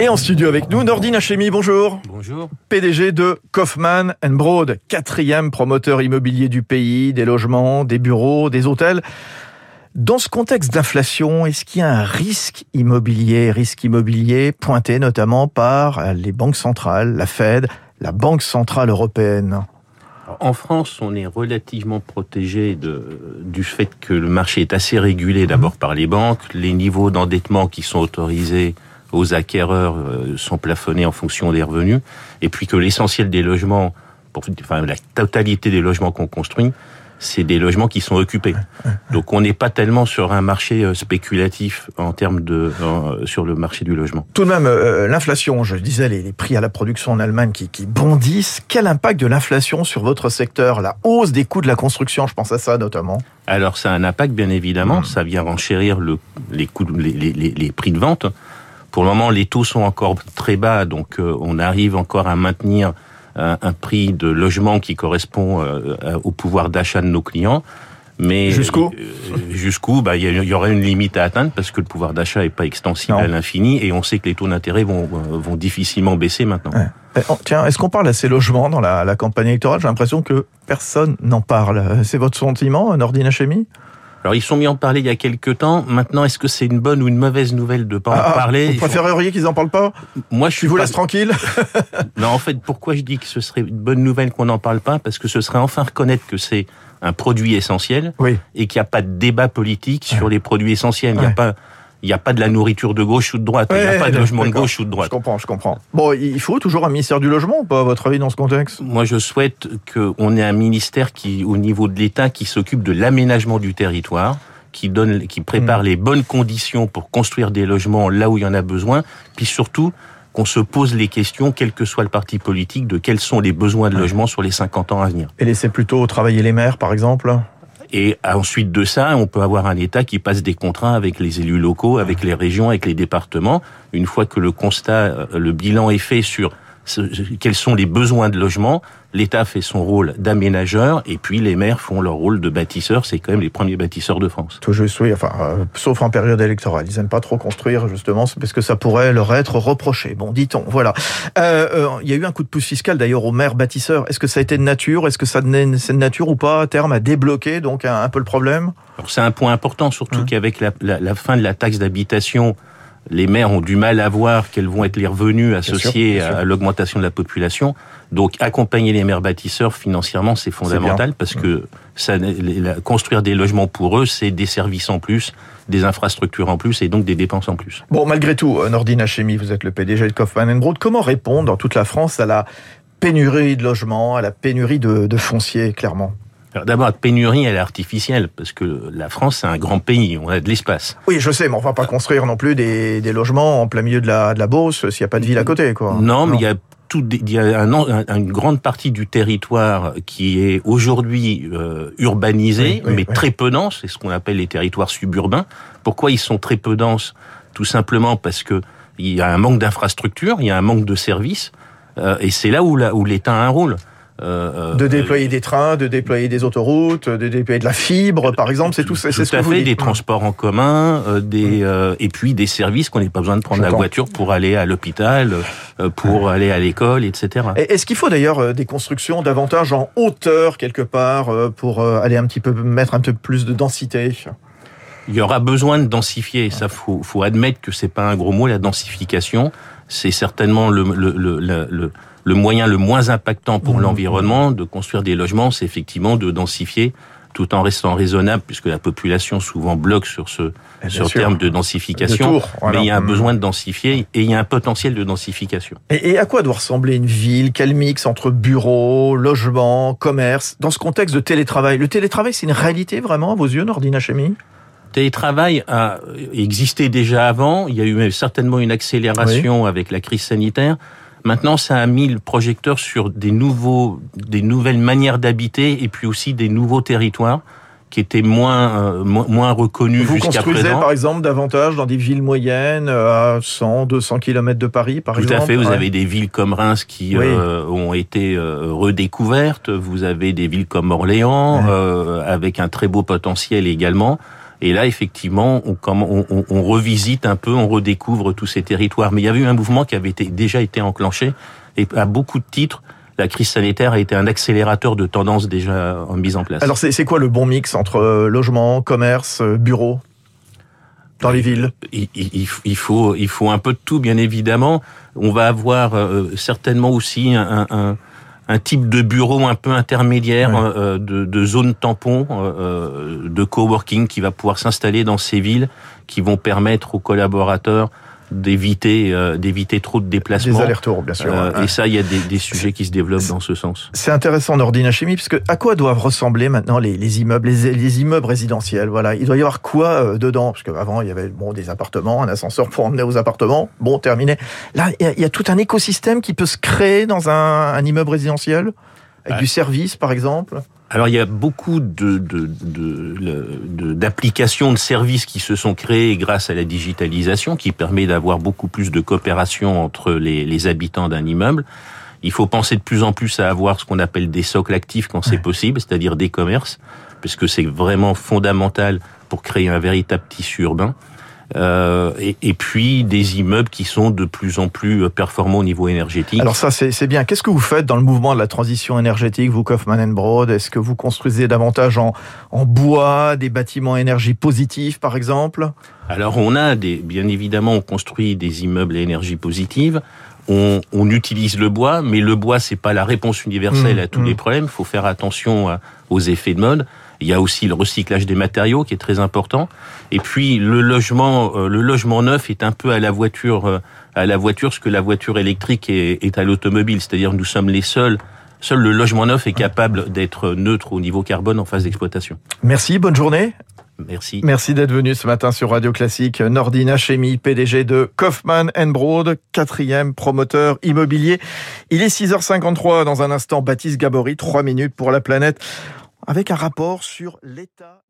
Et en studio avec nous, Nordine Hachemi, bonjour. Bonjour. PDG de Kaufman Broad, quatrième promoteur immobilier du pays, des logements, des bureaux, des hôtels. Dans ce contexte d'inflation, est-ce qu'il y a un risque immobilier, risque immobilier pointé notamment par les banques centrales, la Fed, la Banque centrale européenne? En France, on est relativement protégé du fait que le marché est assez régulé d'abord par les banques, les niveaux d'endettement qui sont autorisés aux acquéreurs euh, sont plafonnés en fonction des revenus, et puis que l'essentiel des logements, enfin la totalité des logements qu'on construit, c'est des logements qui sont occupés. Donc on n'est pas tellement sur un marché euh, spéculatif en termes de sur le marché du logement. Tout de même, euh, l'inflation, je disais, les, prix à la production en Allemagne qui, qui bondissent. Quel impact de l'inflation sur votre secteur? La hausse des coûts de la construction, je pense à ça notamment. Alors ça a un impact bien évidemment. Hmm. Ça vient renchérir le, les coûts, les, les, les prix de vente. Pour le moment, les taux sont encore très bas, donc euh, on arrive encore à maintenir un, prix de logement qui correspond euh, au pouvoir d'achat de nos clients. Mais jusqu'où? euh, Jusqu'où? Bah, il y, aurait une limite à atteindre parce que le pouvoir d'achat n'est pas extensible à l'infini et on sait que les taux d'intérêt vont, euh, vont difficilement baisser maintenant. Eh, oh, tiens, est-ce qu'on parle assez logement dans la, la campagne électorale? J'ai l'impression que personne n'en parle. C'est votre sentiment, Nordine Hachemi? Alors ils sont mis en parler il y a quelques temps. Maintenant, est-ce que c'est une bonne ou une mauvaise nouvelle de pas en ah, ah, parler? Vous préféreriez qu'ils en parlent pas? Moi, je suis. vous laisse tranquille? non, en fait, pourquoi je dis que ce serait une bonne nouvelle qu'on n'en parle pas? Parce que ce serait enfin reconnaître que c'est un produit essentiel et qu'il n'y a pas de débat politique sur les produits essentiels. Il n'y a pas il n'y a pas de la nourriture de gauche ou de droite. il n'y a pas de logement de gauche ou de droite. Je comprends, je comprends. Bon, il faut toujours un ministère du logement ou pas, à votre avis, dans ce contexte? Moi, je souhaite qu'on ait un ministère qui, au niveau de l'État, qui s'occupe de l'aménagement du territoire qui donne, qui prépare mm. les bonnes conditions pour construire des logements là où il y en a besoin, puis surtout qu'on se pose les questions, quel que soit le parti politique, de quels sont les besoins de logement sur les 50 ans à venir. Et laisser plutôt travailler les maires, par exemple? Et ensuite de ça, on peut avoir un État qui passe des contrats avec les élus locaux, avec les régions, avec les départements. Une fois que le constat, euh, le bilan est fait sur quels sont les besoins de logement. L'État fait son rôle d'aménageur et puis les maires font leur rôle de bâtisseurs. C'est quand même les premiers bâtisseurs de France. Toujours, oui, enfin, euh, sauf en période électorale. Ils n'aiment pas trop construire justement parce que ça pourrait leur être reproché. Bon, dit-on. Voilà. Euh, euh, il y a eu un coup de pouce fiscal d'ailleurs aux maires bâtisseurs. Est-ce que ça a été de nature? Est-ce que ça c'est de nature ou pas à terme à débloquer donc un, peu le problème? C'est un point important, surtout hein qu'avec la, la fin de la taxe d'habitation les maires ont du mal à voir quels vont être les revenus associés à l'augmentation de la population. Donc accompagner les maires bâtisseurs financièrement, c'est fondamental parce que ça, construire des logements pour eux, c'est des services en plus, des infrastructures en plus et donc des dépenses en plus. Bon, malgré tout, euh, Nordine Hachemi, vous êtes le PDG de Kaufmann Broad. Comment répondre dans toute la France à la pénurie de logements, à la pénurie de, de foncier, clairement? D'abord, la pénurie, elle est artificielle, parce que la France, c'est un grand pays, on a de l'espace. Oui, je sais, mais on va pas construire non plus des, des logements en plein milieu de la, de la Beauce s'il n'y a pas de ville à côté, quoi. Non, mais il y a tout, il y a un, une grande partie du territoire qui est aujourd'hui euh, urbanisé, mais très peu dense, c'est ce qu'on appelle les territoires suburbains. Pourquoi ils sont très peu denses? Tout simplement parce que il y a un manque d'infrastructures, il y a un manque de services, euh, et c'est là où l'État a un rôle. Euh, euh, de déployer des trains, de déployer des autoroutes, de déployer de la fibre, par exemple, c'est tout, c'est ce que fait, des transports en commun, euh, des et puis des services qu'on n'ait pas besoin de prendre la voiture pour aller à l'hôpital, pour aller à l'école, etc. Est-ce qu'il faut d'ailleurs des constructions davantage en hauteur quelque part pour aller un petit peu mettre un peu plus de densité? Il y aura besoin de densifier. Ça, faut, faut admettre que c'est pas un gros mot. La densification, c'est certainement le, le, le, le le moyen le moins impactant pour mmh. l'environnement de construire des logements, c'est effectivement de densifier tout en restant raisonnable, puisque la population souvent bloque sur ce sur terme de densification. Mais il y a un mmh. besoin de densifier et il y a un potentiel de densification. Et, et, à quoi doit ressembler une ville Quel mix entre bureaux, logements, commerce dans ce contexte de télétravail? Le télétravail, c'est une réalité vraiment à vos yeux, Nordina Chemi télétravail a existé déjà avant. Il y a eu certainement une accélération avec la crise sanitaire. Maintenant, ça a mis le projecteur sur des nouveaux, des nouvelles manières d'habiter et puis aussi des nouveaux territoires qui étaient moins euh, moins reconnus jusqu'à présent. Vous construisez par exemple davantage dans des villes moyennes euh, à 100, 200 km de Paris, par exemple. Tout à fait. Vous avez des villes comme Reims qui euh, ont été redécouvertes. Vous avez des villes comme Orléans avec un très beau potentiel également. Et là, effectivement, on, on, on, revisite un peu, on redécouvre tous ces territoires. Mais il y avait eu un mouvement qui avait été, déjà été enclenché, et à beaucoup de titres, la crise sanitaire a été un accélérateur de tendance déjà en mise en place. Alors c'est quoi le bon mix entre euh, logement, commerce, euh, bureau dans les villes? Il, il, faut, il faut un peu de tout, bien évidemment. On va avoir euh, certainement aussi un, un, un, type de bureau un peu intermédiaire, euh, de, de zone tampon, euh, de coworking qui va pouvoir s'installer dans ces villes, qui vont permettre aux collaborateurs d'éviter euh, d'éviter trop de déplacements. Des allers-retours, bien sûr. Euh, et ça, il y a des, des sujets qui se développent dans ce sens. C'est intéressant, Nordine Chimie, parce que à quoi doivent ressembler maintenant les, les immeubles, les, les, immeubles résidentiels Voilà, il doit y avoir quoi euh, dedans? Parce qu'avant, il y avait bon des appartements, un ascenseur pour emmener aux appartements. Bon, terminé. Là, il y, a, il y a tout un écosystème qui peut se créer dans un, un immeuble résidentiel? Avec du service, par exemple? Alors il y a beaucoup de, d'applications, de, de, services qui se sont créés grâce à la digitalisation, qui permet d'avoir beaucoup plus de coopération entre les, les habitants d'un immeuble. Il faut penser de plus en plus à avoir ce qu'on appelle des socles actifs quand c'est possible, c'est-à-dire des commerces, parce que c'est vraiment fondamental pour créer un véritable tissu urbain. Euh, et, et, puis des immeubles qui sont de plus en plus performants au niveau énergétique. Alors ça, c'est bien. Qu'est-ce que vous faites dans le mouvement de la transition énergétique, vous, Kaufmann Broad? Est-ce que vous construisez davantage en, en bois, des bâtiments énergie positive, par exemple? Alors on a des, bien évidemment, on construit des immeubles à énergie positive. On, on, utilise le bois, mais le bois c'est pas la réponse universelle mmh, à tous mmh. les problèmes. Il faut faire attention aux effets de mode. Il y a aussi le recyclage des matériaux qui est très important. Et puis le logement, euh, le logement neuf est un peu à la voiture, euh, à la voiture ce que la voiture électrique est, est à l'automobile. C'est-à-dire nous sommes les seuls. Seul le logement neuf est capable d'être neutre au niveau carbone en phase d'exploitation. Merci, bonne journée. Merci. Merci d'être venu ce matin sur Radio Classique. Nordine Hachemi, PDG de Kaufmann Broad, quatrième promoteur immobilier. Il est 6h53 dans un instant. Baptiste Gabory, trois minutes pour la planète avec un rapport sur l'état